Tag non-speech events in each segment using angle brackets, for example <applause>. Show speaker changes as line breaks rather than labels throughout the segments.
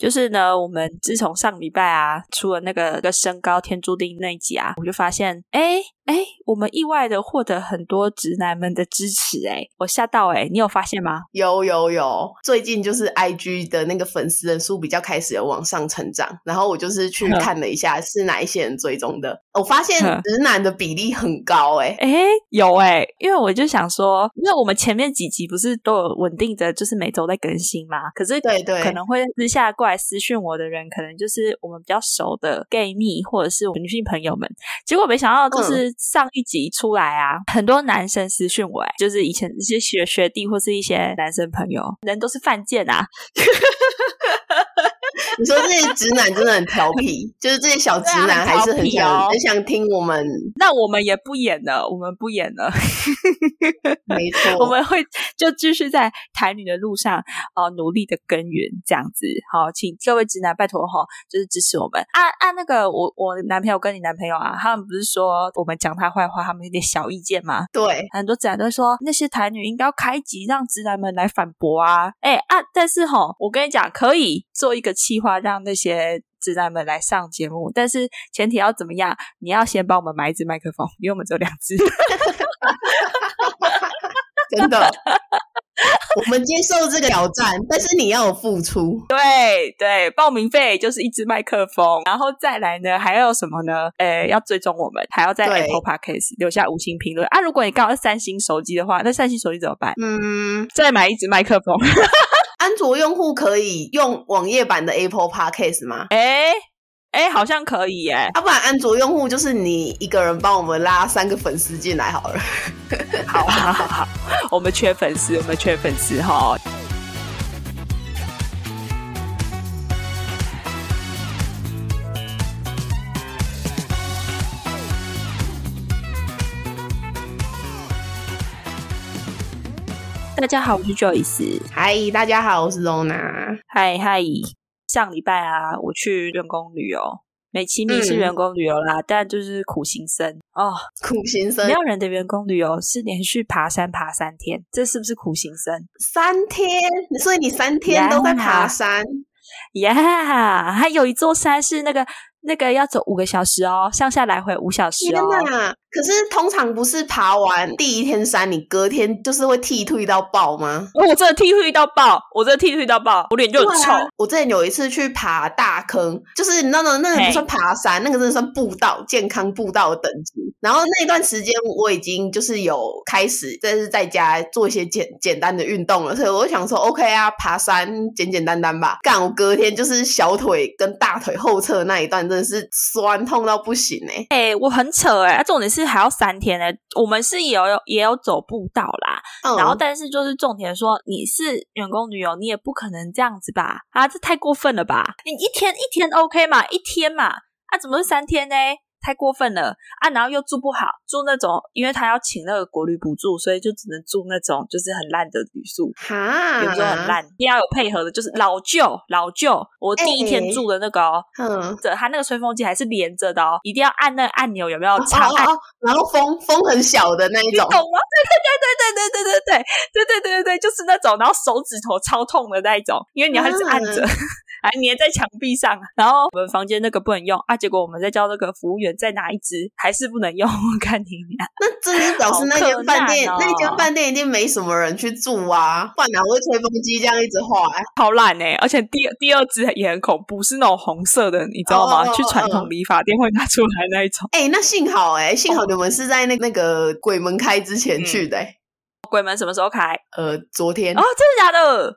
就是呢，我们自从上礼拜啊出了那个个身高天注定那一集啊，我就发现，哎哎，我们意外的获得很多直男们的支持，哎，我吓到，哎，你有发现吗？
有有有，最近就是 I G 的那个粉丝人数比较开始有往上成长，然后我就是去看了一下是哪一些人追踪的，我发现直男的比例很高，哎
哎，有哎，因为我就想说，因为我们前面几集不是都有稳定的，就是每周在更新嘛，可是
对对，
可能会私下过来私讯我的人，可能就是我们比较熟的 gay 蜜或者是女性朋友们，结果没想到就是。上一集出来啊，很多男生私讯我，哎，就是以前一些学学弟或是一些男生朋友，人都是犯贱啊。<laughs>
你说这些直男真的很调皮，就是这些小直男还是很想很想听我们，
那我们也不演了，我们不演了，
没错，
我们会就继续在台女的路上哦努力的耕耘，这样子，好，请各位直男拜托哈，就是支持我们。按按那个我我男朋友跟你男朋友啊，他们不是说我们讲他坏话，他们有点小意见吗？
对，
很多直男都说那些台女应该要开集让直男们来反驳啊，哎啊，但是哈，我跟你讲，可以做一个企划。让那些直男们来上节目，但是前提要怎么样？你要先帮我们买一支麦克风，因为我们只有两支。<laughs>
真的，我们接受这个挑战，但是你要有付出。
对对，报名费就是一支麦克风，然后再来呢，还要什么呢？呃，要追踪我们，还要在 Apple Podcast 留下五星评论啊！如果你刚好是三星手机的话，那三星手机怎么办？嗯，再买一支麦克风。
安卓用户可以用网页版的 Apple Podcast 吗？
哎哎，好像可以耶。
要不然安卓用户就是你一个人帮我们拉三个粉丝进来好了。
好好好好，我们缺粉丝，我们缺粉丝哈。大家好，我是 Joyce。
嗨，大家好，我是 Lona。
嗨嗨，上礼拜啊，我去员工旅游，美其名是员工旅游啦，但就是苦行僧哦，
苦行僧。
没有人的员工旅游是连续爬山爬三天，这是不是苦行僧？
三天，所以你三天都在爬山？
呀，还有一座山是那个。那个要走五个小时哦，上下来回五小时哦。
可是通常不是爬完第一天山，你隔天就是会剃退到爆吗？
我真的剃退到爆，我真的剃退到爆，我脸就很臭。
我之前有一次去爬大坑，就是你知道那那个不算爬山，那个真的算步道，健康步道的等级。然后那段时间我已经就是有开始，就是在家做一些简简单的运动了，所以我就想说，OK 啊，爬山简简单单吧。干，我隔天就是小腿跟大腿后侧那一段。真的是酸痛到不行哎！
哎，我很扯哎，重点是还要三天呢。我们是有也有走步道啦，然后但是就是重点说你是员工旅游，你也不可能这样子吧？啊，这太过分了吧？你一天一天 OK 嘛？一天嘛？啊，怎么是三天呢？太过分了啊！然后又住不好，住那种，因为他要请那个国旅补助，所以就只能住那种就是很烂的旅宿，哈，有时候很烂。一定要有配合的，就是老旧老旧。我第一天住的那个，嗯，这他那个吹风机还是连着的哦，一定要按那个按钮，有没有？长按，
然后风风很小的那一种，
懂吗？对对对对对对对对对对对对对对，就是那种，然后手指头超痛的那一种，因为你要一直按着。还粘在墙壁上，然后我们房间那个不能用啊，结果我们在叫那个服务员再拿一支，还是不能用。我看你俩，
那真是表示那间饭店，那间饭店一定没什么人去住啊，不然哪会吹风机这样一直晃？
好懒哎！而且第第二支也很恐怖，是那种红色的，你知道吗？去传统理发店会拿出来那一种。
哎，那幸好哎，幸好你们是在那那个鬼门开之前去的。
鬼门什么时候开？
呃，昨天。
哦，真的假的？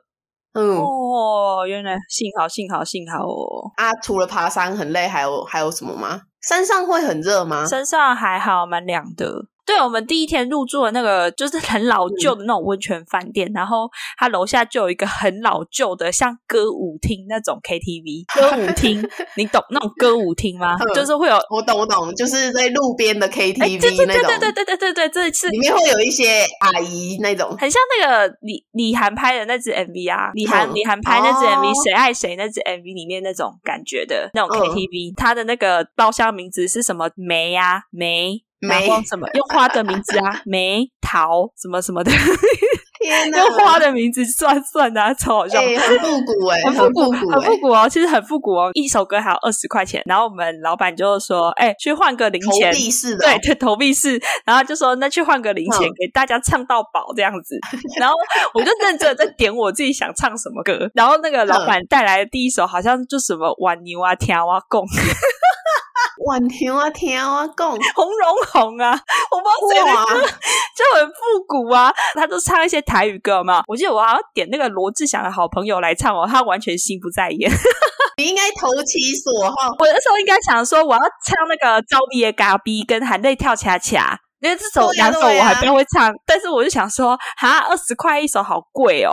嗯哦，原来幸好幸好幸好哦
啊！除了爬山很累，还有还有什么吗？山上会很热吗？
山上还好，蛮凉的。对我们第一天入住的那个就是很老旧的那种温泉饭店，然后它楼下就有一个很老旧的像歌舞厅那种 KTV <laughs> 歌舞厅，你懂那种歌舞厅吗？就是会有
我懂我懂，就是在路边的 KTV 那种，
对对对对对对对，这次
里面会有一些阿姨那种，
很像那个李李涵拍的那支 MV 啊，李涵李涵拍那支 MV 谁爱谁那支 MV 里面那种感觉的那种 KTV，它的那个包厢名字是什么梅呀梅。梅什么用花的名字啊？<laughs> 梅桃什么什么的，
天哪，
用花的名字算算的，超好笑，
很复古哎，<laughs>
很复古，很复古哦，其实很复古哦，一首歌还有二十块钱，然后我们老板就说，哎，去换个零钱，
投币式的，
对对，投币式，然后就说那去换个零钱，给大家唱到饱这样子，然后我就认真在点我自己想唱什么歌，然后那个老板带来的第一首好像就什么挽牛啊，听啊，贡。
万听啊听我讲，<laughs>
红荣红啊，我不知道谁的歌 <laughs> 就很复古啊。他都唱一些台语歌嘛。我记得我还要点那个罗志祥的好朋友来唱哦，他完全心不在焉。<laughs>
你应该投其所好。
我那时候应该想说，我要唱那个招比的嘎逼跟含泪跳恰恰，因为这首两首我还不会唱。但是我就想说，哈，二十块一首好贵哦。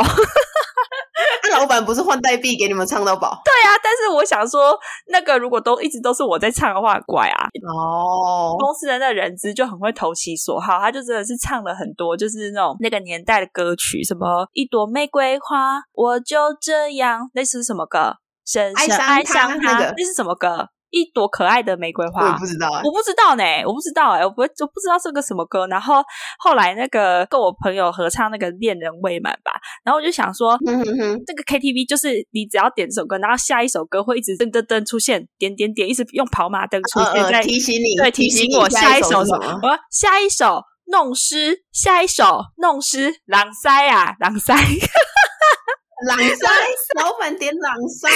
那 <laughs> 老板不是换代币给你们唱到饱？
对啊，但是我想说，那个如果都一直都是我在唱的话，怪啊。
哦，
公司的那人资就很会投其所好，他就真的是唱了很多，就是那种那个年代的歌曲，什么一朵玫瑰花，我就这样，那是什么歌，深深爱上他，那是什么歌？一朵可爱的玫瑰花，
我不知道，
我不知道呢，我不知道哎，我不，我不知道是个什么歌。然后后来那个跟我朋友合唱那个《恋人未满》吧，然后我就想说，这个 KTV 就是你只要点这首歌，然后下一首歌会一直噔噔噔出现，点点点，一直用跑马灯出现在
提醒你，
对，提醒我下一首什么？我下一首弄湿，下一首弄湿，狼塞啊，狼塞。
狼塞，老板点狼塞，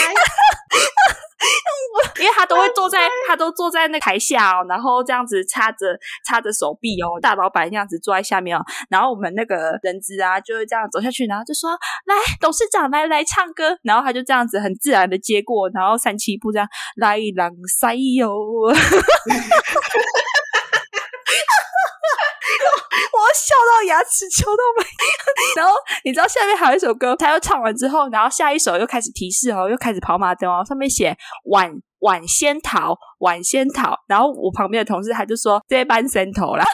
<laughs>
因为他都会坐在，他都坐在那台下哦，然后这样子插着插着手臂哦，大老板这样子坐在下面哦，然后我们那个人资啊就会这样走下去，然后就说来董事长来来唱歌，然后他就这样子很自然的接过，然后三七步这样来朗塞哟。<laughs> 笑到牙齿抽到没，<laughs> 然后你知道下面还有一首歌，他又唱完之后，然后下一首又开始提示哦，又开始跑马灯哦，上面写晚晚仙桃，晚仙桃，然后我旁边的同事他就说这班仙头啦。<laughs>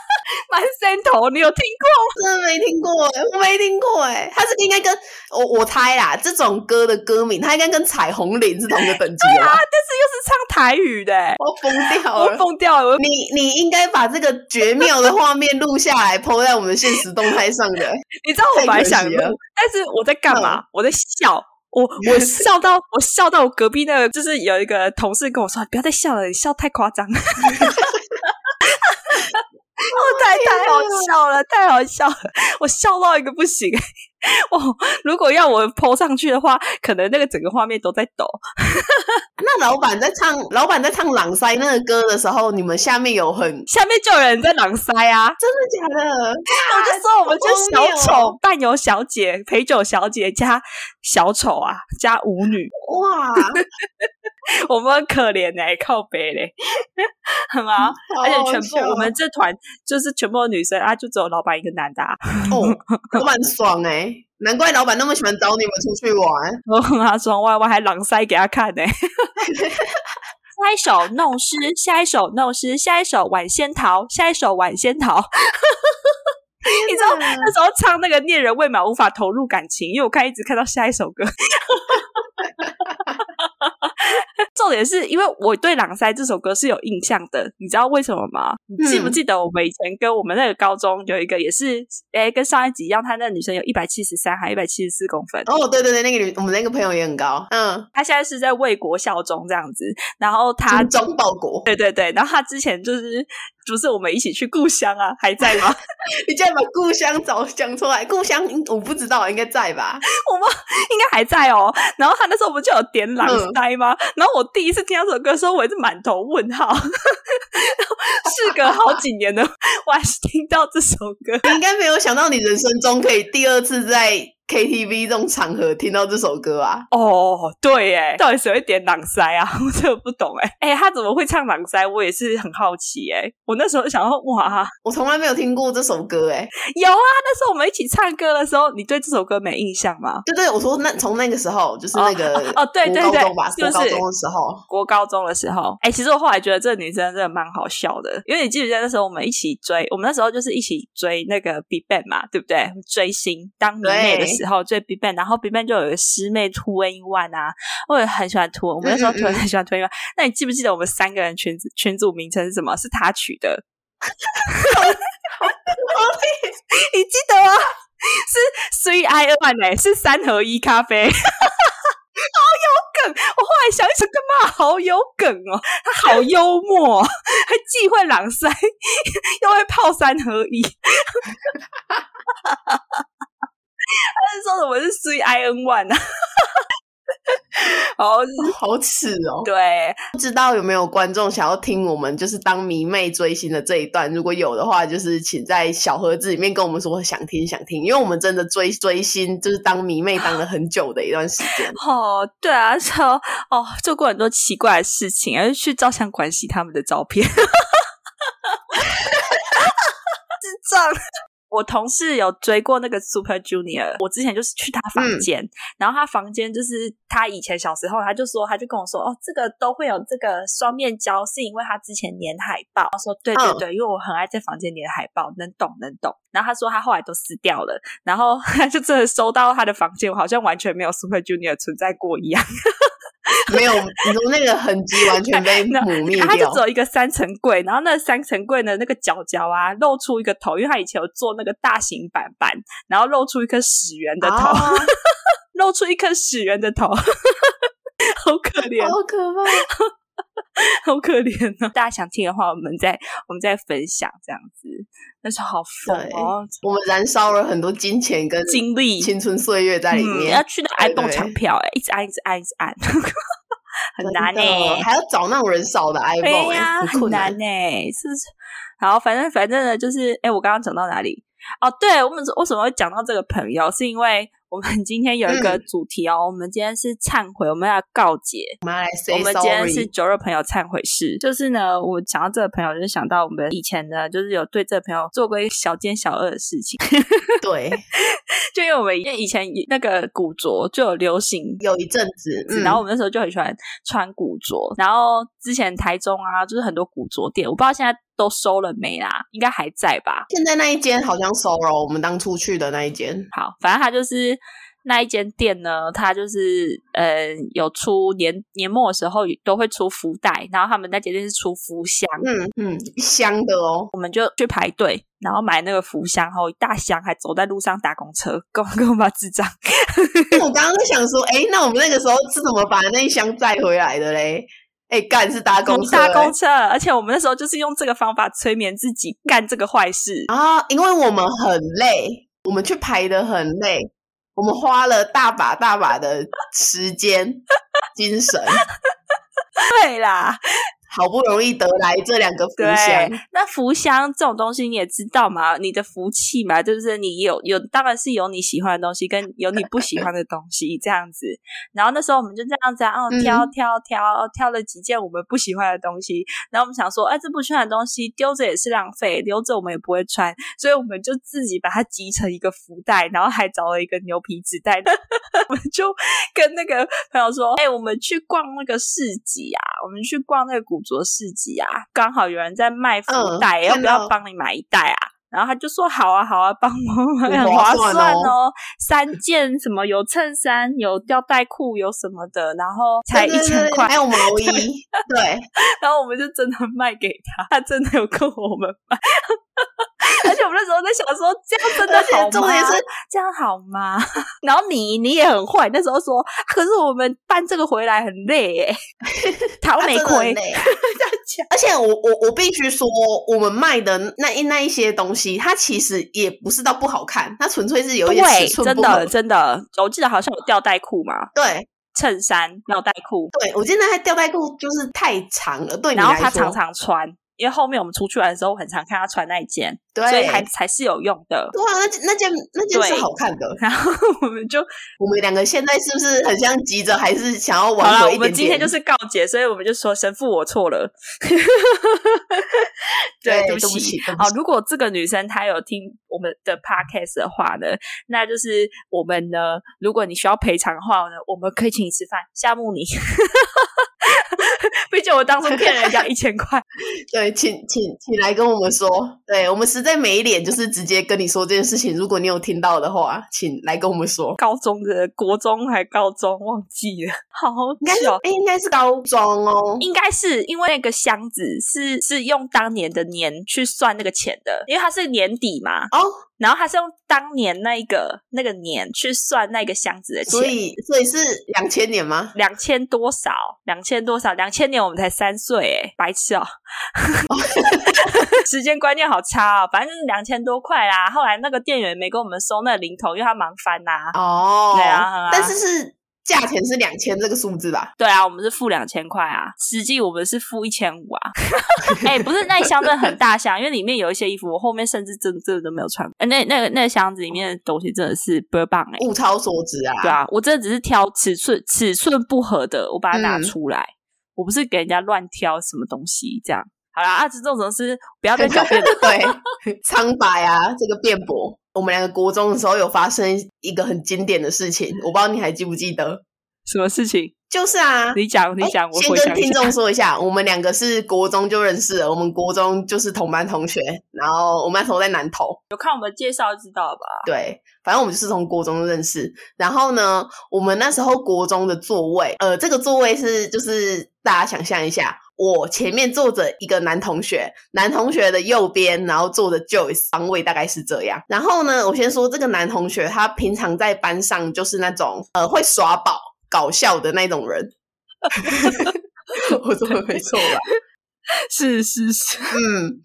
蛮仙头，你有听过？
真的没听过哎，我没听过哎。他是应该跟我我猜啦，这种歌的歌名，他应该跟彩虹铃是同一个等级
啊。但是又是唱台语的，
我疯掉了，
我疯掉了。
你你应该把这个绝妙的画面录下来，PO 在我们现实动态上的。<laughs>
你知道我本来想录，但是我在干嘛？我在笑，我我笑到我笑到我隔壁那个，就是有一个同事跟我说：“不要再笑了，你笑太夸张。<laughs> ”太太好笑了，太好笑了，我笑到一个不行。<laughs> 哦，如果要我抛上去的话，可能那个整个画面都在抖。
那老板在唱，老板在唱朗塞那个歌的时候，你们下面有很
下面就有人在朗塞啊？
真的假的？
我就说我们就小丑伴游小姐、陪酒小姐加小丑啊，加舞女
哇，<laughs>
我们很可怜哎，靠背嘞，很啊，而且全部我们这团就是全部女生啊，就只有老板一个男的
哦，<laughs> 老板爽哎。难怪老板那么喜欢找你们出去玩。
我很他爽歪歪，还狼塞给他看呢。<laughs> 下一首弄湿，下一首弄湿，下一首晚仙桃，下一首晚仙桃。你知道那时候唱那个恋人未满，无法投入感情，因为我看一直看到下一首歌。<laughs> 重点是因为我对《朗塞》这首歌是有印象的，你知道为什么吗？你记不记得我们以前跟我们那个高中有一个也是，哎，跟上一集一样，她那个女生有一百七十三还一百七十四公分。
哦，对对对，那个女我们那个朋友也很高，嗯，
她现在是在为国效忠这样子，然后她
忠报国，
对对对，然后她之前就是。不是我们一起去故乡啊？<laughs> 还在吗？
你竟然把故乡找讲出来？故乡我不知道，应该在吧？<laughs>
我们应该还在哦。然后他那时候不就有点朗塞吗？然后我第一次听到这首歌的时候，我也是满头问号。<laughs> 事隔好几年了，我还是听到这首歌。
你应该没有想到，你人生中可以第二次在。KTV 这种场合听到这首歌啊？
哦，对，哎，到底谁会点朗塞啊？<laughs> 我真的不懂，哎，哎，他怎么会唱朗塞？我也是很好奇，哎，我那时候想说，哇，
我从来没有听过这首歌，哎，
有啊，那时候我们一起唱歌的时候，你对这首歌没印象吗？
对对，我说那从那个时候就是那个
哦，对对对，
就是国高中的时候，
国高中的时候，哎，其实我后来觉得这个女生真的蛮好笑的，因为你记不记得那时候我们一起追，我们那时候就是一起追那个 BigBang 嘛，对不对？追星当迷妹的时。时候最 BigBang，然后 BigBang 就有一个师妹 Two N One 啊，我也很喜欢 Two，我们那时候 Two 很喜欢 Two N One。那你记不记得我们三个人群群组名称是什么？是他取的。<laughs> 你记得吗？是 Three I One 哎，是三合一咖啡，<laughs> 好有梗。我后来想一想，干嘛好有梗哦？他好幽默，还既会朗塞，<laughs> 又会泡三合一。他是说什么是 Three I N One 啊？<laughs>
好好耻哦！
对，
不知道有没有观众想要听我们就是当迷妹追星的这一段？如果有的话，就是请在小盒子里面跟我们说想听想听，因为我们真的追追星就是当迷妹当了很久的一段时间。<laughs>
哦，对啊，超 <laughs> 哦，做过很多奇怪的事情，而去照相馆洗他们的照片，智障。我同事有追过那个 Super Junior，我之前就是去他房间，然后他房间就是他以前小时候，他就说，他就跟我说，哦，这个都会有这个双面胶，是因为他之前粘海报。他说，对对对，因为我很爱在房间粘海报，能懂能懂。然后他说他后来都撕掉了，然后 <laughs> 他就真的收到他的房间，我好像完全没有 Super Junior 存在过一样。<laughs>
没有，你说那个痕迹完全被 <laughs> 抹灭掉。
他就只有一个三层柜，然后那三层柜的那个角角啊，露出一个头，因为他以前有做那个大型板板，然后露出一颗屎圆的头，<laughs> 露出一颗屎圆的头，好可怜，
好可怕，<laughs>
好可怜呢。大家想听的话，我们再我们再分享这样子。那时候好疯哦，
我们燃烧了很多金钱跟
精力、
青春岁月在里面。
要去那 iPhone 抢票，哎，一直按，一直按，一直按，<laughs> 很难呢。
还要找那种人少的 iPhone，
呀，很难呢。是，好，反正反正呢，就是，哎，我刚刚讲到哪里？哦，对，我们为什么会讲到这个朋友？是因为。我们今天有一个主题哦，我们今天是忏悔，我们要告解。
我们来 say。
我们今天是酒肉朋友忏悔室，就是呢，我想到这个朋友，就是想到我们以前呢，就是有对这个朋友做过一小奸小恶的事情。<laughs>
对，
就因为我们因为以前那个古着就有流行
有一阵子，
然后我们那时候就很喜欢穿古着，然后之前台中啊，就是很多古着店，我不知道现在。都收了没啦？应该还在吧？
现在那一间好像收了，我们当初去的那一间。
好，反正它就是那一间店呢，它就是呃有出年年末的时候都会出福袋，然后他们那间店是出福箱，
嗯嗯，箱的哦。
我们就去排队，然后买那个福箱，后一大箱，还走在路上打公车，跟跟我妈智障。<laughs>
我刚刚在想说，哎，那我们那个时候是怎么把那一箱载回来的嘞？哎，干是搭公车，
搭公车，而且我们那时候就是用这个方法催眠自己干这个坏事
啊，因为我们很累，我们去排的很累，我们花了大把大把的时间、<laughs> 精神，
对啦。
好不容易得来这两个福箱，
那福箱这种东西你也知道嘛？你的福气嘛，就是你有有，当然是有你喜欢的东西，跟有你不喜欢的东西这样子。然后那时候我们就这样子，哦，挑挑挑挑了几件我们不喜欢的东西。然后我们想说，哎，这不喜欢的东西丢着也是浪费，留着我们也不会穿，所以我们就自己把它集成一个福袋，然后还找了一个牛皮纸袋。<laughs> 我们就跟那个朋友说，哎，我们去逛那个市集啊，我们去逛那个古。着市集啊，刚好有人在卖福袋，要不要帮你买一袋啊？然后他就说好啊，好啊，帮我 <laughs> 买，很划算哦。三件什么有衬衫、有吊带裤、有什么的，然后才一千块，
还有毛衣。对，
然后我们就真的卖给他，他真的有跟我们买。<laughs> 而且我们那时候在想说，这样真的好吗？这样好吗？然后你你也很坏，那时候说，可是我们搬这个回来很累耶，<laughs> 讨没亏。
而且我我我必须说，我们卖的那那一些东西，它其实也不是到不好看，它纯粹是有一点尺寸
真的真的。我记得好像有吊带裤嘛，
对，
衬衫吊带裤，
对我记得那吊带裤就是太长了，对，
然后他常常穿。因为后面我们出去玩的时候，很常看他穿那一件，所以还才是有用的。
对啊，那那件那件是好看的。
然后 <laughs> 我们就
我们两个现在是不是很像急着，还是想要挽回一点？
我们今天就是告解，所以我们就说神父我错了。<laughs> 对，
对不起。
好，如果这个女生她有听我们的 podcast 的话呢，那就是我们呢，如果你需要赔偿的话呢，我们可以请你吃饭，夏目你。<laughs> 毕竟我当初骗人家 <laughs> 一千块，
对，请请请来跟我们说，对我们实在没脸，就是直接跟你说这件事情。如果你有听到的话，请来跟我们说。
高中的国中还高中忘记了，好巧，
哎，应该是高中哦，
应该是因为那个箱子是是用当年的年去算那个钱的，因为它是年底嘛。
哦。
然后他是用当年那个那个年去算那个箱子的钱，
所以所以是两千年吗？
两千多少？两千多少？两千年我们才三岁，哎，白痴哦！<laughs> 时间观念好差哦，反正就是两千多块啦。后来那个店员没跟我们收那个零头，因为他忙翻呐。
哦，
对啊，
但是是。价钱是两千这个数字吧？
对啊，我们是付两千块啊，实际我们是付一千五啊。<laughs> 哎，不是那一箱真的很大箱，因为里面有一些衣服，我后面甚至真真的都没有穿。那那个那个箱子里面的东西真的是不棒哎，
物超所值啊！
对啊，我真的只是挑尺寸尺寸不合的，我把它拿出来，我不是给人家乱挑什么东西这样。好啦，啊，这种种是不要再狡辩了。
对，苍白啊，这个辩驳。我们两个国中的时候有发生一个很经典的事情，我不知道你还记不记得？
什么事情？
就是啊，
你讲，你讲，我
先跟听众说一下，我们两个是国中就认识了，我们国中就是同班同学，然后我们那时候在南投，
有看我们介绍知道吧？
对，反正我们就是从国中认识，然后呢，我们那时候国中的座位，呃，这个座位是就是大家想象一下。我前面坐着一个男同学，男同学的右边，然后坐着 Joyce，方位大概是这样。然后呢，我先说这个男同学，他平常在班上就是那种呃会耍宝、搞笑的那种人。<laughs> 我说的没错吧？<laughs>
是是是，
嗯。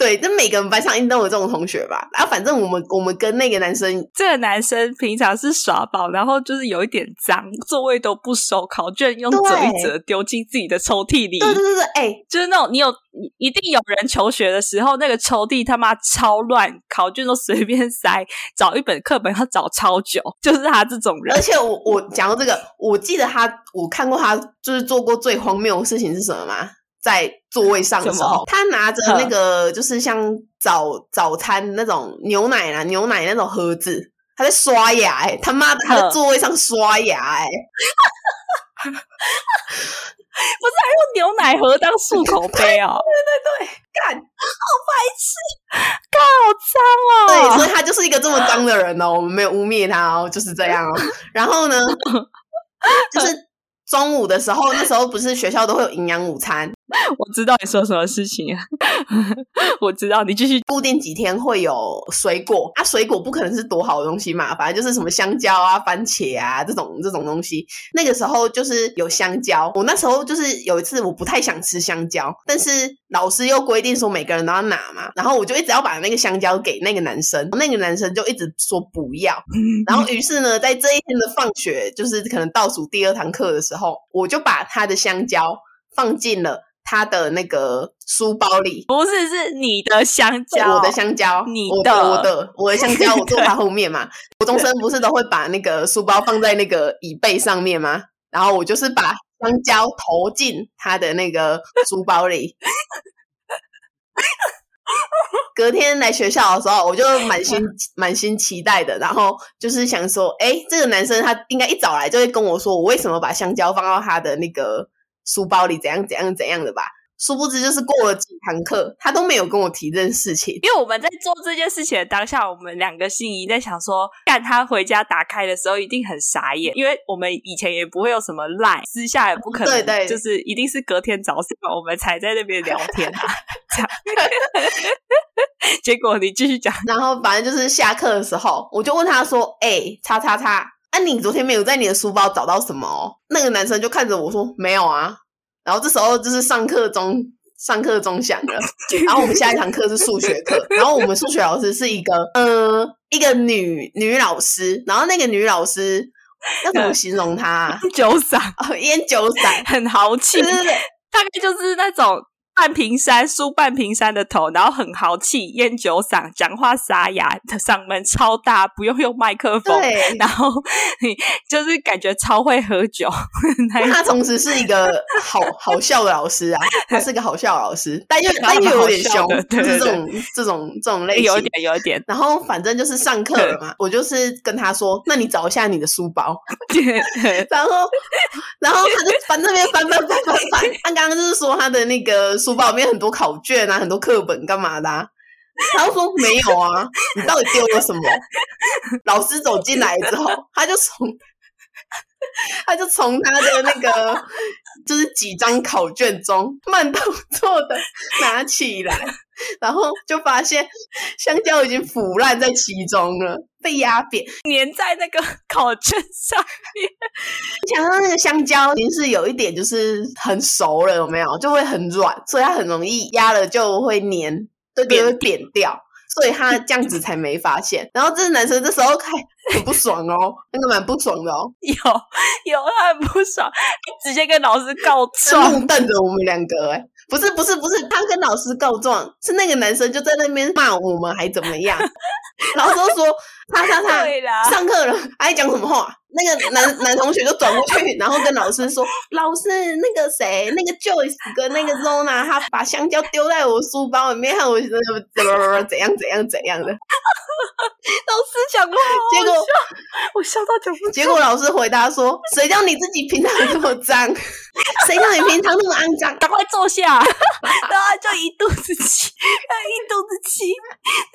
对，那每个人班上应该都有这种同学吧？然后反正我们我们跟那个男生，
这个男生平常是耍宝，然后就是有一点脏，座位都不收，考卷用折一折丢进自己的抽屉里。
对对对对，哎，
就是那种你有一定有人求学的时候，那个抽屉他妈超乱，考卷都随便塞，找一本课本要找超久，就是他这种人。
而且我我讲到这个，我记得他，我看过他就是做过最荒谬的事情是什么吗？在座位上的时候，他拿着那个就是像早早餐那种牛奶啊，牛奶那种盒子，他在刷牙哎，他妈的，他在座位上刷牙哎，<laughs>
不是还用牛奶盒当漱口杯 <laughs> 啊？
对对对，干，
好白痴，干好脏
哦！对，所以他就是一个这么脏的人哦，我们没有污蔑他哦，就是这样哦。<laughs> 然后呢，就是。中午的时候，那时候不是学校都会有营养午餐。
我知道你说什么事情，啊我知道你继续。
固定几天会有水果啊，水果不可能是多好的东西嘛，反正就是什么香蕉啊、番茄啊这种这种东西。那个时候就是有香蕉，我那时候就是有一次我不太想吃香蕉，但是老师又规定说每个人都要拿嘛，然后我就一直要把那个香蕉给那个男生，那个男生就一直说不要，<laughs> 然后于是呢，在这一天的放学，就是可能倒数第二堂课的时候，我就把他的香蕉放进了。他的那个书包里
不是是你的香蕉，
我的香蕉，
你
的我的我的香蕉，我坐 <laughs> 他后面嘛。国中生不是都会把那个书包放在那个椅背上面吗？然后我就是把香蕉投进他的那个书包里。隔天来学校的时候，我就满心 <laughs> 满心期待的，然后就是想说，哎，这个男生他应该一早来就会跟我说，我为什么把香蕉放到他的那个。书包里怎样怎样怎样的吧，殊不知就是过了几堂课，他都没有跟我提这件事情。
因为我们在做这件事情的当下，我们两个心仪在想说，干他回家打开的时候一定很傻眼，因为我们以前也不会有什么赖，私下也不可能，
对对，
就是一定是隔天早上我们才在那边聊天啊。这样，<laughs> 结果你继续讲，
然后反正就是下课的时候，我就问他说：“哎，叉叉叉。”啊，你昨天没有在你的书包找到什么？那个男生就看着我说：“没有啊。”然后这时候就是上课钟，上课钟响了。<laughs> 然后我们下一堂课是数学课，然后我们数学老师是一个呃一个女女老师，然后那个女老师要怎么形容她？<laughs>
酒嗓，
烟酒嗓，
很豪气，
对对对，
大概就是那种。半瓶山梳半瓶山的头，然后很豪气，烟酒嗓，讲话沙哑，嗓门超大，不用用麦克风，然后你就是感觉超会喝酒。<laughs>
他同时是一个好 <laughs> 好笑的老师啊，他是个好笑的老师，但又 <laughs> 但又有点凶，就是这种这种这种类型，
有一点有一点。
然后反正就是上课了嘛，我就是跟他说：“那你找一下你的书包。”然后然后他就翻那边翻翻翻翻翻，他刚刚就是说他的那个。书包里面很多考卷啊，很多课本，干嘛的？<laughs> 他说没有啊，你到底丢了什么？老师走进来之后，他就从 <laughs> 他就从他的那个就是几张考卷中慢动作的拿起来，然后就发现香蕉已经腐烂在其中了，被压扁，
粘在那个考卷上面。
想到那个香蕉已经是有一点就是很熟了，有没有？就会很软，所以它很容易压了就会粘，对对，会扁掉。所以他这样子才没发现，然后这个男生这时候开 <laughs> 很不爽哦，那个蛮不爽的哦，
有有他很不爽，直接跟老师告状，
瞪着我们两个，哎，不是不是不是，他跟老师告状，是那个男生就在那边骂我们还怎么样，<laughs> 老师说他他他上课了，还讲什么话？那个男男同学就转过去，然后跟老师说：“ <laughs> 老师，那个谁，那个 Joyce 跟那个 Zona，他把香蕉丢在我书包里面，害我怎么怎么怎样怎样怎样的。” <laughs>
老师讲话，
结果
我笑到讲不。
结果老师回答说：“ <laughs> 谁叫你自己平常这么脏？<laughs> 谁叫你平常那么肮脏？
赶快坐下！”然后就一肚子气，一肚子气，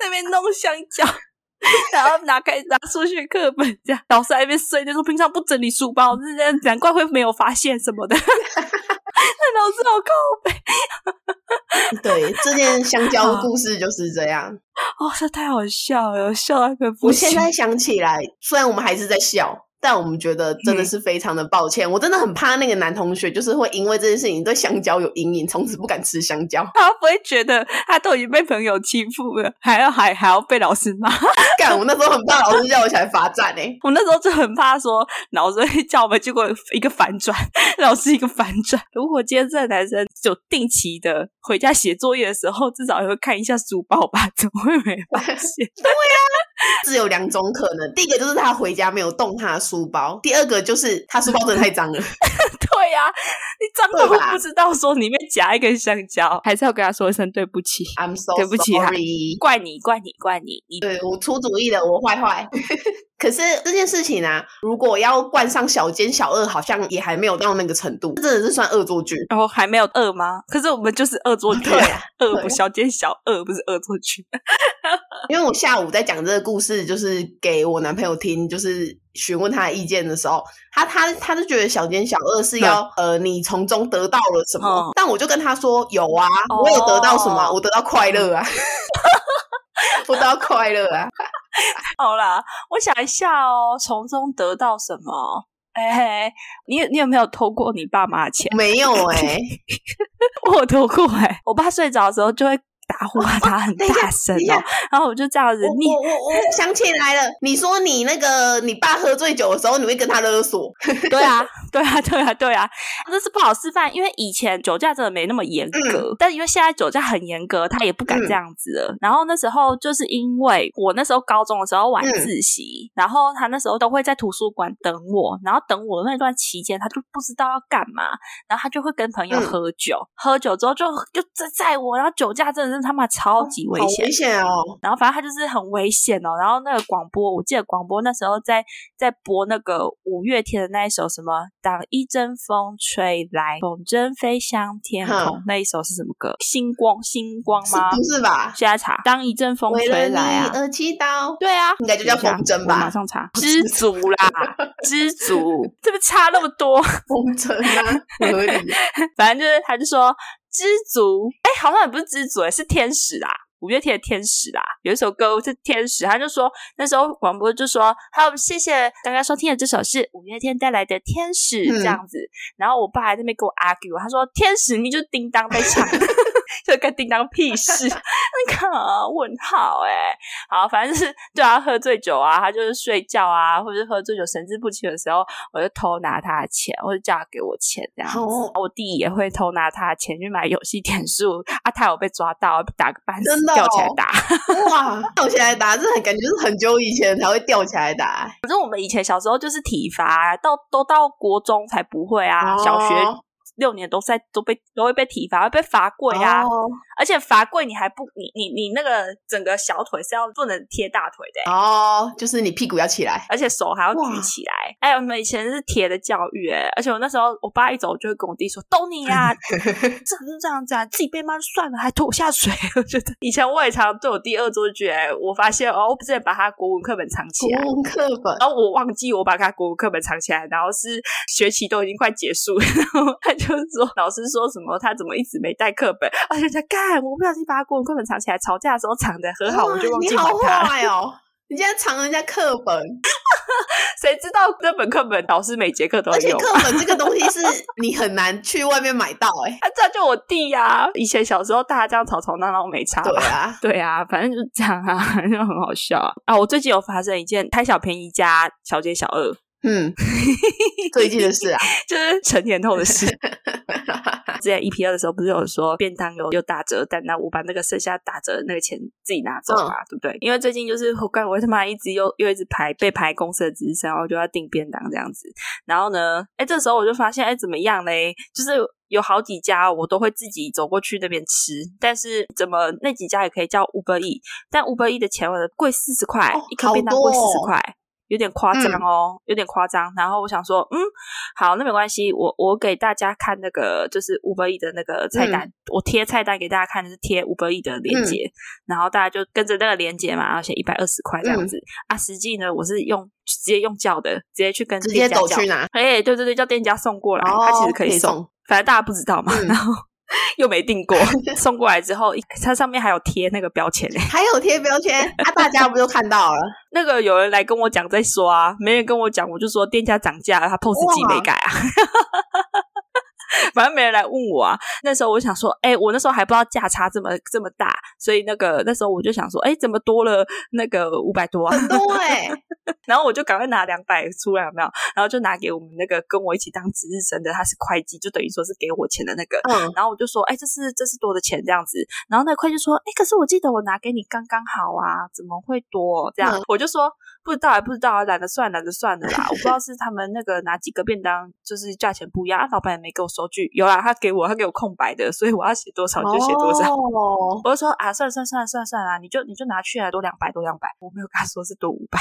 那边弄香蕉。然后拿开拿数学课本，这样老师在那边睡，就说平常不整理书包，这样难怪会没有发现什么的。那老师好靠
背。<laughs> 对，这件香蕉的故事就是这样。
哦，这太好笑了，笑到快不行。
我现在想起来，虽然我们还是在笑。但我们觉得真的是非常的抱歉，我真的很怕那个男同学，就是会因为这件事情对香蕉有阴影，从此不敢吃香蕉。<laughs>
他不会觉得他都已经被朋友欺负了，还要还还要被老师骂？
干！我那时候很怕老师叫我起来罚站诶。
我那时候就很怕说老师会叫我们，结果一个反转，老师一个反转。如果今天这个男生就定期的回家写作业的时候，至少也会看一下书包吧？怎么会没发现？<laughs>
对呀，只有两种可能，第一个就是他回家没有动他的书。书包，第二个就是他书包真的太脏了。<laughs>
对呀，你脏到不知道说里面夹一根香蕉，还是要跟他说一声对不起。
I'm so
对不起，怪你，怪你，怪你。你
对我出主意了，我坏坏。<laughs> 可是这件事情啊，如果要冠上小奸小恶，好像也还没有到那个程度，真的是算恶作剧。
然后还没有恶吗？可是我们就是恶作剧，恶不小奸小恶，不是恶作剧。<laughs>
因为我下午在讲这个故事，就是给我男朋友听，就是询问他的意见的时候，他他他就觉得小奸小恶是要呃你从中得到了什么，但我就跟他说有啊，我有得到什么？我得到快乐啊。<laughs> 我得到快乐啊！<laughs>
好啦，我想一下哦，从中得到什么？哎，你你有没有偷过你爸妈的钱？
没有哎，<laughs>
我偷过哎，我爸睡着的时候就会。打呼啊他很大声哦，然后我就这样子。
你我我我想起来了，你说你那个你爸喝醉酒的时候，你会跟他勒索？<laughs>
对啊，对啊，对啊，对啊，这是不好示范。因为以前酒驾真的没那么严格，但因为现在酒驾很严格，他也不敢这样子了。然后那时候就是因为我那时候高中的时候晚自习，然后他那时候都会在图书馆等我，然后等我那段期间，他就不知道要干嘛，然后他就会跟朋友喝酒，喝酒之后就就在载我，然后酒驾真的是。他妈超级危险，
危险哦！
然后反正他就是很危险哦。然后那个广播，我记得广播那时候在在播那个五月天的那一首什么“当一阵风吹来，风筝飞向天空”那一首是什么歌？星光星光吗？
不是吧？
现在查“当一阵风吹来啊”，
而祈祷。
对啊，
应该就叫风筝吧？
马上查，<laughs> 知足啦，知足，这不差那么多？
风筝啊，<laughs> 合理。
反正就是他就说。知足，哎，好像也不是知足，哎，是天使啦，五月天的天使啦，有一首歌是天使，他就说那时候广播就说，好，谢谢刚刚收听的这首是五月天带来的天使。这样子，然后我爸还在那边跟我 argue，他说天使你就叮当在唱。<laughs> 这跟叮当屁事？<laughs> 你看啊，问号哎，好，反正就是对他喝醉酒啊，他就是睡觉啊，或者喝醉酒神志不清的时候，我就偷拿他的钱，或者叫他给我钱这样子。我弟也会偷拿他的钱去买游戏点数啊，他有被抓到，打个半死，吊起来打。<laughs>
哇，吊起来打，这很感觉是很久以前才会吊起来打。
反正我们以前小时候就是体罚，到都到国中才不会啊，小学。六年都在都被都会被体罚，会被罚跪啊！而且罚跪你还不你你你那个整个小腿是要不能贴大腿的
哦，就是你屁股要起来，
而且手还要举起来。哎，我们以前是铁的教育哎，而且我那时候我爸一走就会跟我弟说：“逗你呀，<laughs> 这是这样子啊，自己被骂就算了，还拖我下水。<laughs> ”我觉得以前我也常对我弟恶作剧哎，我发现哦，我不是把他国文课本藏起来，
国文课本，
然后我忘记我把他国文课本藏起来，然后是学期都已经快结束，然后他就说老师说什么他怎么一直没带课本，而且在干，我不小心把他国文课本藏起来，吵架的时候藏的很好，我就忘记还
他哦。你竟然藏人家课本，
谁知道这本课本老师每节课都有？而
且课本这个东西是你很难去外面买到哎。<laughs>
啊，这就我弟呀，以前小时候大家这样吵吵闹闹没差。
对啊，
对啊，反正就是这样啊，<laughs> 就很好笑啊。我最近有发生一件贪小便宜加小奸小恶。
嗯，<laughs> 最近的事啊，<laughs>
就是成年后的事。<laughs> 之前 E P 二的时候，不是有说便当有有打折，但那我把那个剩下打折的那个钱自己拿走嘛，对不对？因为最近就是我干，我他妈一直又又一直排被排公司的职称，然后就要订便当这样子。然后呢，哎，这时候我就发现，哎，怎么样嘞？就是有好几家我都会自己走过去那边吃，但是怎么那几家也可以叫五百亿，但五百亿的钱我贵四十块，一颗便当贵四十块。有点夸张哦，有点夸张。然后我想说，嗯，好，那没关系。我我给大家看那个就是五百亿的那个菜单，我贴菜单给大家看，是贴五百亿的链接。然后大家就跟着那个链接嘛，然后写一百二十块这样子啊。实际呢，我是用直接用叫的，直接去跟
直接走去拿。
哎，对对对，叫店家送过来，他其实可以送，反正大家不知道嘛。然后。<laughs> 又没订过，送过来之后，它上面还有贴那个标签呢，
还有贴标签，啊，大家不就看到了？<laughs>
那个有人来跟我讲在说啊，没人跟我讲，我就说店家涨价了，他 POS 机没改啊。<laughs> 反正没人来问我啊。那时候我想说，哎，我那时候还不知道价差这么这么大，所以那个那时候我就想说，哎，怎么多了那个五百多
啊？很多哎。<laughs>
然后我就赶快拿两百出来，有没有？然后就拿给我们那个跟我一起当值日生的，他是会计，就等于说是给我钱的那个。嗯。然后我就说，哎，这是这是多的钱这样子。然后那会计说，哎，可是我记得我拿给你刚刚好啊，怎么会多这样？我就说。不知道还不知道啊，懒得算，懒得算的啦。<laughs> 我不知道是他们那个哪几个便当，就是价钱不一样。老板也没给我收据，有啦，他给我，他给我空白的，所以我要写多少就写多少。我就说啊，算了算了算了算了算了，你就你就拿去啊，多两百多两百，我没有跟他说是多五百。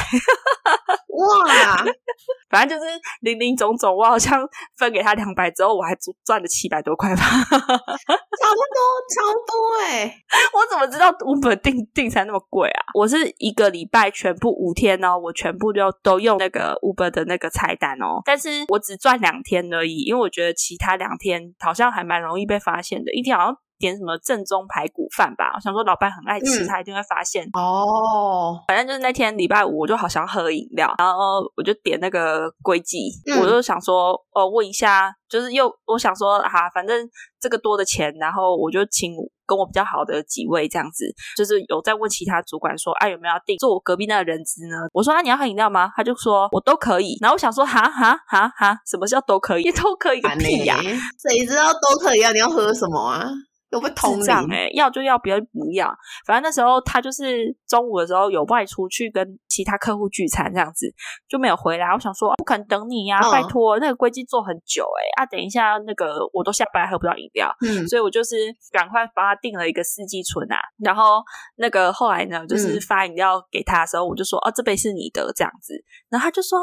哇，<laughs>
反正就是零零总总，我好像分给他两百之后，我还赚了七百多块吧，差不多，
差不多哎。<laughs>
我怎么知道五本订订餐那么贵啊？我是一个礼拜全部五天哦，我全部都都用那个 Uber 的那个菜单哦，但是我只赚两天而已，因为我觉得其他两天好像还蛮容易被发现的，一天好像。点什么正宗排骨饭吧？我想说老板很爱吃，他一定会发现
哦。
反正就是那天礼拜五，我就好想喝饮料，然后我就点那个龟记，我就想说，哦，问一下，就是又我想说，哈，反正这个多的钱，然后我就请跟我比较好的几位这样子，就是有在问其他主管说，哎，有没有要订做我隔壁那个人资呢？我说，啊，你要喝饮料吗？他就说我都可以。然后我想说，哈哈哈哈，什么叫都可以？<laughs> 都可以个屁呀！
谁知道都可以啊？你要喝什么啊？有不通胀
哎，要就要，不要不要。反正那时候他就是中午的时候有外出去跟其他客户聚餐，这样子就没有回来。我想说不肯等你呀，拜托，那个规矩做很久哎啊，等一下那个我都下班喝不到饮料，嗯，所以我就是赶快帮他订了一个四季春啊。然后那个后来呢，就是发饮料给他的时候，我就说哦，这杯是你的这样子。然后他就说，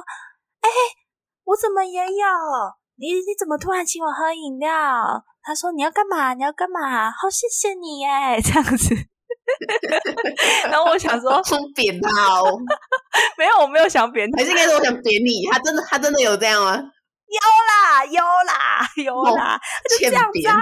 哎，我怎么也有？你你怎么突然请我喝饮料？他说：“你要干嘛？你要干嘛？好，谢谢你耶，<laughs> 这样子。<laughs> 然后我想说，
扁他哦，<laughs>
没有，我没有想扁他，
还是应该说我想扁你。他真的，他真的有这样吗？
有啦，有啦，有啦，他就这样子啊，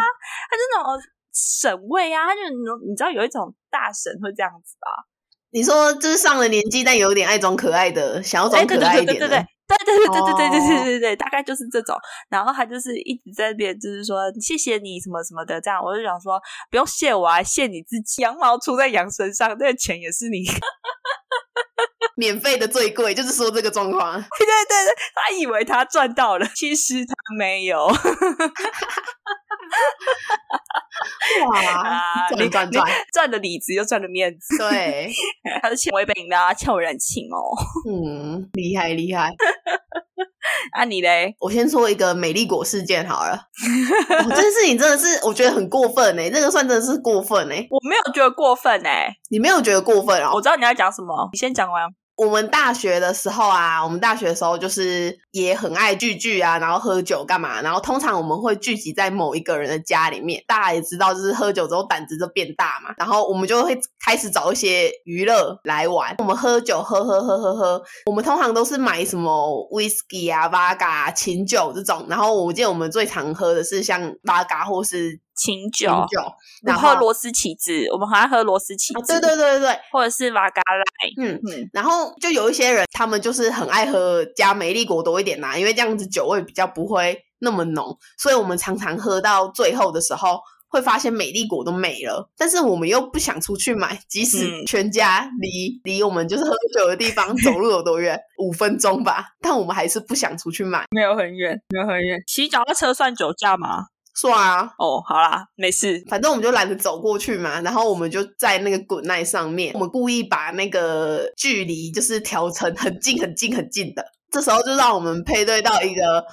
他就那种省位啊，他就你知道有一种大神会这样子吧？
你说就是上了年纪但有点爱装可爱的，想要装可爱一点的。”
对对对对对对对对对对对对，大概就是这种。然后他就是一直在那边，就是说谢谢你什么什么的，这样我就想说不用谢我啊，谢你自己。羊毛出在羊身上，那个钱也是你 <laughs>
免费的最贵，就是说这个状况。对
对对对，他以为他赚到了，其实他没有。<laughs>
哇，<laughs> 赚赚赚，
赚了里子又赚的面子。
对，<laughs>
他是欠我一杯饮料，欠我人情哦。
嗯，厉害厉害。
那 <laughs> 你嘞？
我先说一个美丽果事件好了。这件事情真的是我觉得很过分哎，这个算真的是过分哎。
我没有觉得过分哎，
你没有觉得过分啊？
我知道你要讲什么，你先讲完。
我们大学的时候啊，我们大学的时候就是也很爱聚聚啊，然后喝酒干嘛？然后通常我们会聚集在某一个人的家里面。大家也知道，就是喝酒之后胆子就变大嘛。然后我们就会开始找一些娱乐来玩。我们喝酒，喝喝喝喝喝。我们通常都是买什么 whisky 啊、vodka、琴酒这种。然后我记得我们最常喝的是像 vodka 或是。
清酒，然后螺丝起子，我们好像喝螺丝起子，
对对对对对，
或者是瓦嘎莱，
嗯嗯，然后就有一些人，他们就是很爱喝加美丽果多一点呐，因为这样子酒味比较不会那么浓，所以我们常常喝到最后的时候，会发现美丽果都没了，但是我们又不想出去买，即使全家离离我们就是喝酒的地方走路有多远，五分钟吧，但我们还是不想出去买，
没有很远，没有很远，骑脚踏车算酒驾吗？
算啊，
哦，好啦，没事，
反正我们就懒得走过去嘛，然后我们就在那个滚奈上面，我们故意把那个距离就是调成很近、很近、很近的，这时候就让我们配对到一个。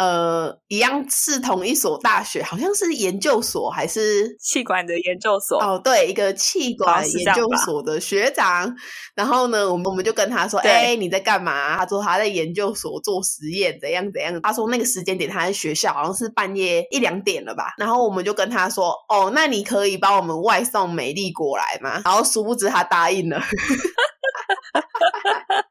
呃，一样是同一所大学，好像是研究所还是
气管的研究所
哦，对，一个气管研究所的学长。然后呢，我们我们就跟他说：“哎，你在干嘛？”他说他在研究所做实验，怎样怎样。他说那个时间点他在学校，好像是半夜一两点了吧。然后我们就跟他说：“哦，那你可以帮我们外送美丽果来吗？”然后殊不知他答应了。<laughs>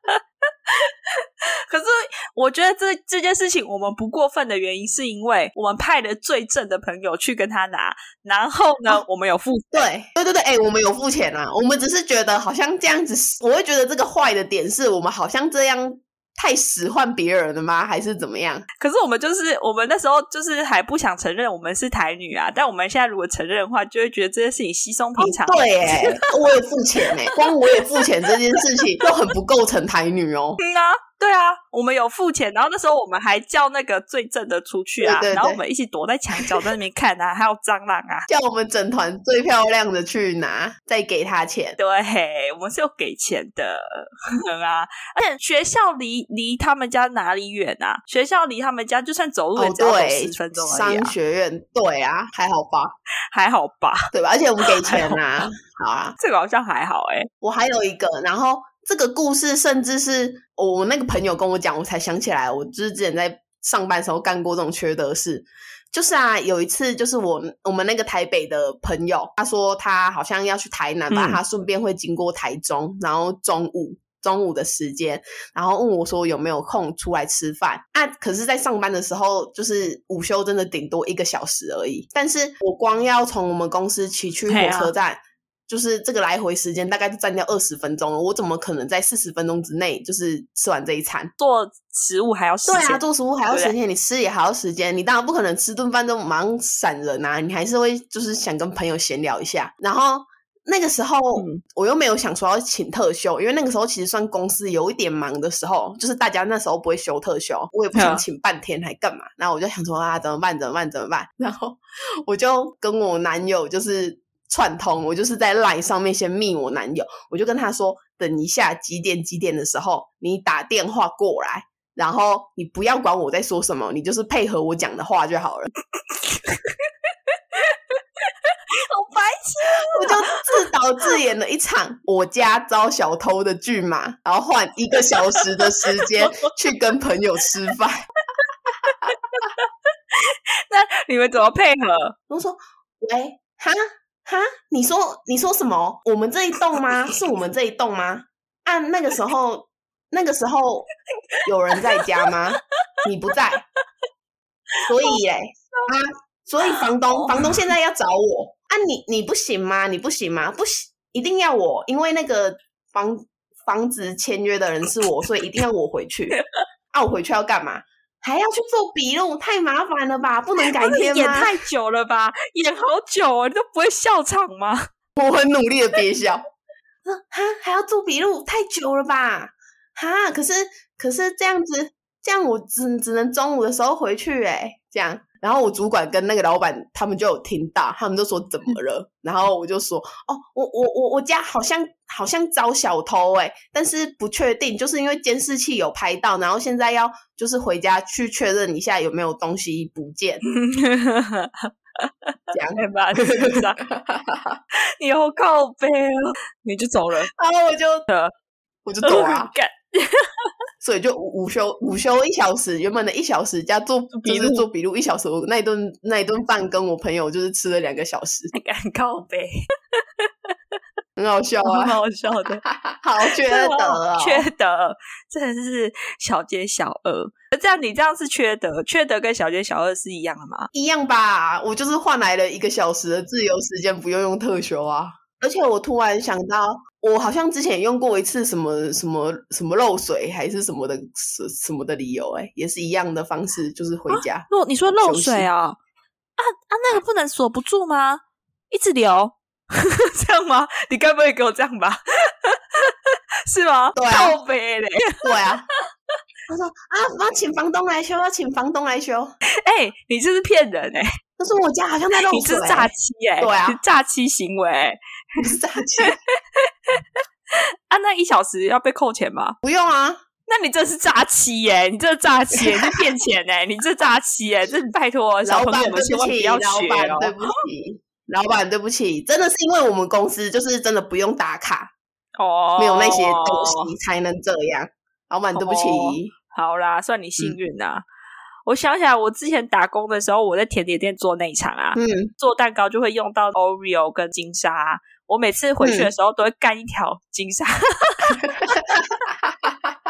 我觉得这这件事情我们不过分的原因，是因为我们派了最正的朋友去跟他拿，然后呢，我们有付
对对对对，哎，我们有付钱啊，我们只是觉得好像这样子，我会觉得这个坏的点是我们好像这样。太使唤别人了吗？还是怎么样？
可是我们就是我们那时候就是还不想承认我们是台女啊，但我们现在如果承认的话，就会觉得这件事情稀松平常。
对，哎，<laughs> 我也付钱哎，光我也付钱这件事情就很不构成台女哦。
嗯啊。对啊，我们有付钱，然后那时候我们还叫那个最正的出去啊，然后我们一起躲在墙角在那边看啊，<laughs> 还有蟑螂啊，
叫我们整团最漂亮的去拿，再给他钱。
对，我们是有给钱的 <laughs> 啊，而且学校离离他们家哪里远啊？学校离他们家就算走路也只要十分钟而已。
商学院，对啊，还好吧，
还好吧，
对吧？而且我们给钱啊，好啊，
这个好像还好哎。
我还有一个，然后。这个故事甚至是我那个朋友跟我讲，我才想起来，我就是之前在上班时候干过这种缺德事。就是啊，有一次就是我我们那个台北的朋友，他说他好像要去台南吧，他顺便会经过台中，然后中午中午的时间，然后问我说有没有空出来吃饭啊？可是，在上班的时候，就是午休真的顶多一个小时而已。但是我光要从我们公司骑去火车站。就是这个来回时间大概就占掉二十分钟了，我怎么可能在四十分钟之内就是吃完这一餐？
做食物还要时间，
对啊，做食物还要时间，你吃也还要时间，你当然不可能吃顿饭就马上闪人啊，你还是会就是想跟朋友闲聊一下。然后那个时候我又没有想说要请特休，因为那个时候其实算公司有一点忙的时候，就是大家那时候不会休特休，我也不想请半天还干嘛？然后我就想说啊，怎么办？怎么办？怎么办？<laughs> 然后我就跟我男友就是。串通，我就是在 LINE 上面先密我男友，我就跟他说，等一下几点几点的时候，你打电话过来，然后你不要管我在说什么，你就是配合我讲的话就好了。<laughs>
好白痴！
我就自导自演了一场我家遭小偷的剧嘛，然后换一个小时的时间 <laughs> 去跟朋友吃饭。<laughs>
那你们怎么配合？
我说，喂，哈。哈，你说你说什么？我们这一栋吗？是我们这一栋吗？按那个时候，那个时候有人在家吗？你不在，所以嘞啊，所以房东房东现在要找我啊，你你不行吗？你不行吗？不行，一定要我，因为那个房房子签约的人是我，所以一定要我回去。<laughs> 啊，我回去要干嘛？还要去做笔录，太麻烦了吧？不能改 <laughs> 天
吗？演太久了吧？演好久啊，你都不会笑场吗？<laughs>
我很努力的憋笑。<laughs> 哈，还要做笔录，太久了吧？哈，可是可是这样子，这样我只只能中午的时候回去哎，这样。然后我主管跟那个老板他们就有听到，他们就说怎么了？然后我就说哦，我我我我家好像好像招小偷哎，但是不确定，就是因为监视器有拍到，然后现在要就是回家去确认一下有没有东西不见。<laughs>
讲吧，你好靠背哦，你就走了，然
后我就我就走啊。<laughs> 所以就午休午休一小时，原本的一小时加做就是做笔录一小时，我那一顿那一顿饭跟我朋友就是吃了两个小时，<laughs>
敢靠背，
很好笑啊，<laughs>
很好笑的，<laughs>
好缺德，
缺德，真的是小奸小恶。这样你这样是缺德，缺德跟小奸小恶是一样的吗？
一样吧，我就是换来了一个小时的自由时间，不用用特休啊。而且我突然想到，我好像之前用过一次什么什么什么漏水还是什么的什什么的理由，哎，也是一样的方式，就是回家。
漏你说漏水啊？啊啊，那个不能锁不住吗？一直流 <laughs> 这样吗？你该不会给我这样吧？<laughs> 是吗？
对啊，
靠背嘞，
对啊。他说啊，我要请房东来修，要请房东来修。<laughs>
哎，你这是骗人哎！
可是我家好像在漏水，
你是诈欺哎！
对啊，
诈欺行为。
你是诈欺
啊？那一小时要被扣钱吗？
不用啊。
那你这是诈欺耶！你这诈欺，你骗钱哎！你这诈欺哎！这拜托，
小朋
友们千万不起，老
板对不起，老板对不起，真的是因为我们公司就是真的不用打卡
哦，
没有那些东西才能这样。老板对不起。
好啦，算你幸运呐。我想起来，我之前打工的时候，我在甜点店做内场啊，嗯做蛋糕就会用到 Oreo 跟金沙。我每次回去的时候，都会干一条金沙。<laughs>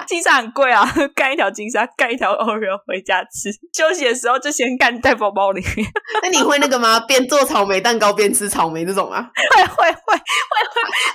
金沙很贵啊，<laughs> 干一条金沙，干一条 Oreo 回家吃。休息的时候就先干在包包里面。<laughs>
那你会那个吗？边做草莓蛋糕边吃草莓这种啊？
会会会会会！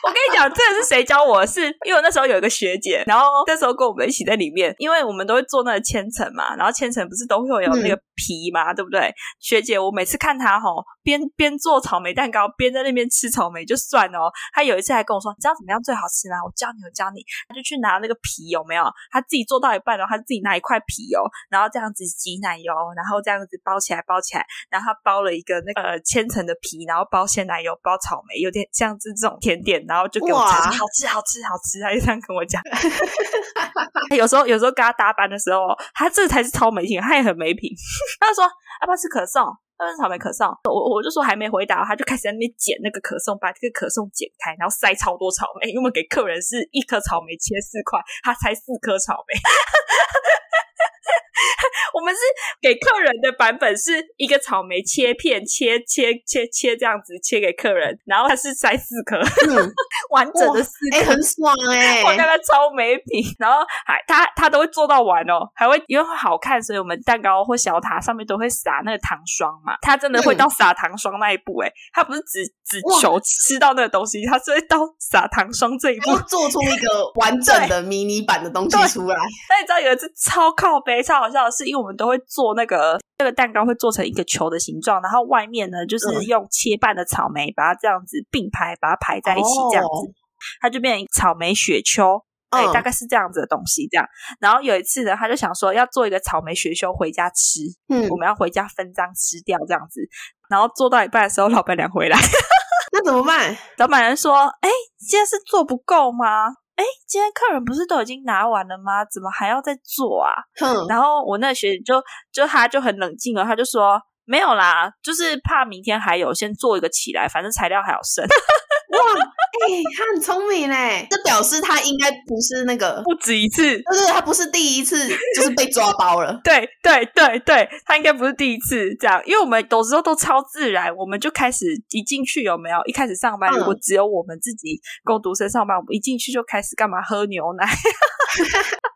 我跟你讲，这个是谁教我？是因为我那时候有一个学姐，然后那时候跟我们一起在里面，因为我们都会做那个千层嘛，然后千层不是都会有那个皮嘛，对不对？学姐，我每次看她吼，边边做草莓蛋糕边在那边吃草莓就算哦，她有一次还跟我说：“你知道怎么样最好吃吗？我教你，我教你。”她就去拿那个皮，有没有？他自己做到一半然后他自己拿一块皮哦，然后这样子挤奶油，然后这样子包起来，包起来，然后他包了一个那个千层的皮，然后包鲜奶油，包草莓，有点像是这种甜点，然后就给我吃，好吃，好吃，好吃，他就这样跟我讲。<laughs> 有时候，有时候跟他搭班的时候，他这才是超没品，他也很没品。<laughs> 他说：“要不要吃可颂？”那是草莓可颂，我我就说还没回答，他就开始在那边剪那个可颂，把这个可颂剪开，然后塞超多草莓，因为给客人是一颗草莓切四块，他才四颗草莓。我们是给客人的版本是一个草莓切片，切切切切这样子切给客人，然后他是塞四颗，完整的四颗，
很爽哎！
我看他超没品，然后还他他都会做到完哦，还会因为好看，所以我们蛋糕或小塔上面都会撒那个糖霜嘛，他真的会到撒糖霜那一步哎，他不是只只求吃到那个东西，他是会到撒糖霜这一步，
做出一个完整的迷你版的东西出来。
那你知道有一次超靠背超好笑的是，因为我们都会做那个那个蛋糕会做成一个球的形状，然后外面呢就是用切半的草莓把它这样子并排，把它排在一起，这样子它就变成草莓雪球，对，大概是这样子的东西。这样，然后有一次呢，他就想说要做一个草莓雪球回家吃，嗯，我们要回家分赃吃掉这样子。然后做到一半的时候，老板娘回来，<laughs>
那怎么办？
老板娘说：“哎，现在是做不够吗？”哎，今天客人不是都已经拿完了吗？怎么还要再做啊？然后我那学姐就就他就很冷静了，他就说没有啦，就是怕明天还有，先做一个起来，反正材料还有剩。
哇，哎，他很聪明嘞，这表示他应该不是那个
不止一次，
就是他不是第一次，就是被抓包了。<laughs>
对对对对，他应该不是第一次这样，因为我们有时候都超自然，我们就开始一进去有没有？一开始上班如果只有我们自己工读生上班，我们一进去就开始干嘛？喝牛奶。<laughs>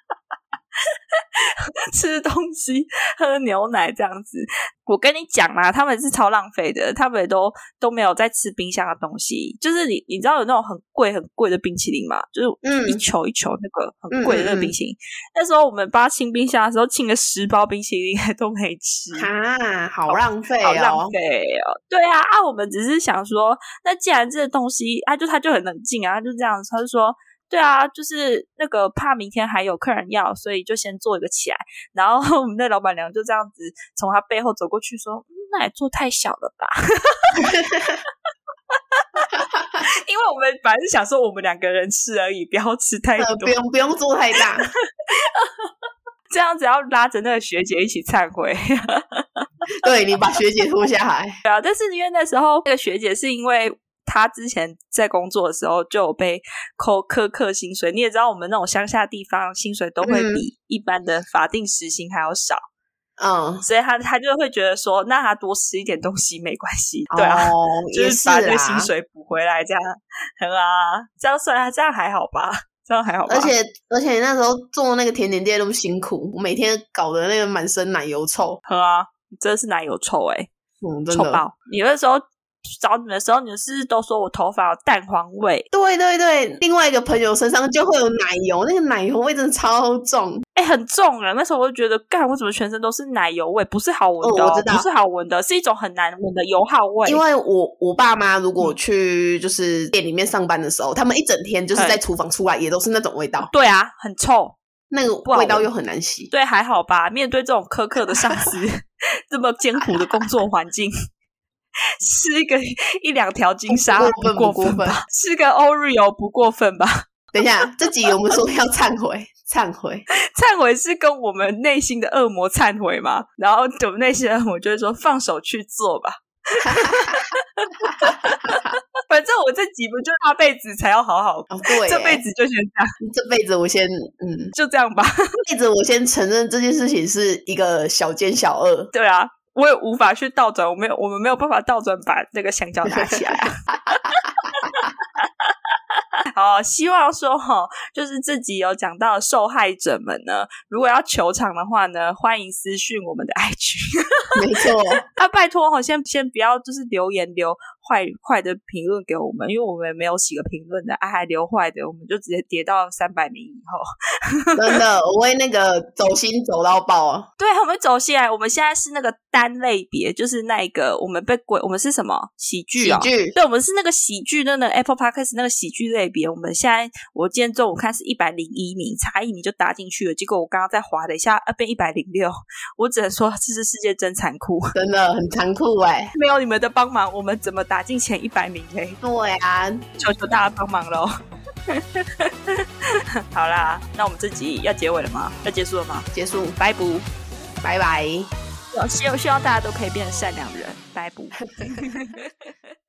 <laughs> 吃东西、喝牛奶这样子，我跟你讲啦，他们是超浪费的，他们都都没有在吃冰箱的东西。就是你，你知道有那种很贵、很贵的冰淇淋吗？就是一球一球那个很贵的那个冰淇淋。那时候我们帮清冰箱的时候，清了十包冰淇淋都没吃 <laughs>
啊，好浪费，
好浪费哦。对啊，啊，我们只是想说，那既然这个东西，啊，就他就很冷静啊，他就这样，他就说。对啊，就是那个怕明天还有客人要，所以就先做一个起来。然后我们那老板娘就这样子从他背后走过去说：“那也做太小了吧？” <laughs> 因为我们本来是想说我们两个人吃而已，不要吃太多，
不用不用做太大。
这样子要拉着那个学姐一起忏悔。<laughs>
对你把学姐拖下来。
对啊，但是因为那时候那个学姐是因为她之前在工作的时候就有被扣苛刻薪水，你也知道我们那种乡下地方薪水都会比一般的法定时薪还要少。
嗯，
所以他他就会觉得说，那他多吃一点东西没关系，对啊，就是把这个薪水补回来，这样很啊，这样算这样还好吧，这样还好。
而且而且那时候做那个甜点店那么辛苦，我每天搞得那个满身奶油臭，
很啊，真的是奶油臭哎，
嗯，
臭爆！你那时候。找你的时候，你是不是都说我头发有蛋黄味？
对对对，另外一个朋友身上就会有奶油，那个奶油味真的超重，
哎，很重啊！那时候我就觉得，干，我怎么全身都是奶油味？不是好闻的，不是好闻的，是一种很难闻的油耗味。
因为我我爸妈如果去就是店里面上班的时候，他们一整天就是在厨房出来也都是那种味道。
对啊，很臭，
那个味道又很难洗。
对，还好吧。面对这种苛刻的上司，<laughs> 这么艰苦的工作环境。<laughs> 吃个一两条金沙不过分吧？吃个 Oreo 不过分吧？<laughs>
等一下，这集我们说要忏悔，忏悔，
忏悔是跟我们内心的恶魔忏悔吗？然后我们内心的恶魔就会说放手去做吧。<laughs> 反正我这几不就下辈子才要好好
哦，对，
这辈子就先这样，
这辈子我先嗯，
就这样吧。
这辈子我先承认这件事情是一个小奸小恶，
对啊。我也无法去倒转，我没有，我们没有办法倒转把那个香蕉拿起来啊。<laughs> 好，希望说哈，就是自己有讲到受害者们呢，如果要求偿的话呢，欢迎私讯我们的 IG。
没错，<laughs>
啊，拜托哈，先先不要就是留言留。坏坏的评论给我们，因为我们没有几个评论的，啊，还留坏的，我们就直接跌到三百名以后。
真的，<laughs> 我为那个走心走到爆啊！
对，我们走心来，我们现在是那个单类别，就是那个我们被鬼，我们是什么喜剧
啊？喜剧，
对，我们是那个喜剧的那个 Apple Podcast 那个喜剧类别。我们现在，我今天中午看是一百零一名，差一名就打进去了。结果我刚刚再划了一下，啊，变一百零六。我只能说，这是世界真残酷，
真的很残酷哎！<laughs>
没有你们的帮忙，我们怎么打？打进前一百名嘞！
对啊，
求求大家帮忙喽！<laughs> 好啦，那我们这集要结尾了吗？要结束了吗？
结束，
拜拜，
拜拜！
希希望大家都可以变成善良人，拜拜。<laughs>